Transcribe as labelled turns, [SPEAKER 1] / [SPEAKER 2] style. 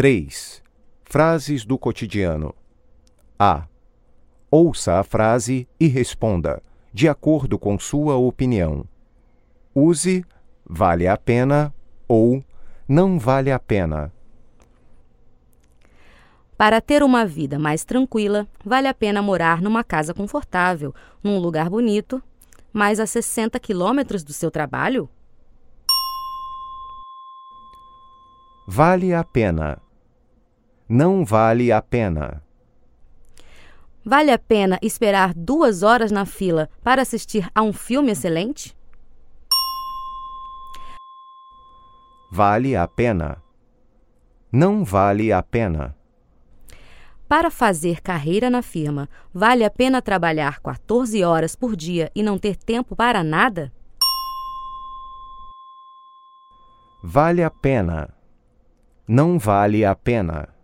[SPEAKER 1] 3. Frases do cotidiano. A. Ouça a frase e responda, de acordo com sua opinião. Use vale a pena ou não vale a pena.
[SPEAKER 2] Para ter uma vida mais tranquila, vale a pena morar numa casa confortável, num lugar bonito, mas a 60 quilômetros do seu trabalho?
[SPEAKER 1] Vale a pena. Não vale a pena.
[SPEAKER 2] Vale a pena esperar duas horas na fila para assistir a um filme excelente?
[SPEAKER 1] Vale a pena. Não vale a pena.
[SPEAKER 2] Para fazer carreira na firma, vale a pena trabalhar 14 horas por dia e não ter tempo para nada?
[SPEAKER 1] Vale a pena. Não vale a pena.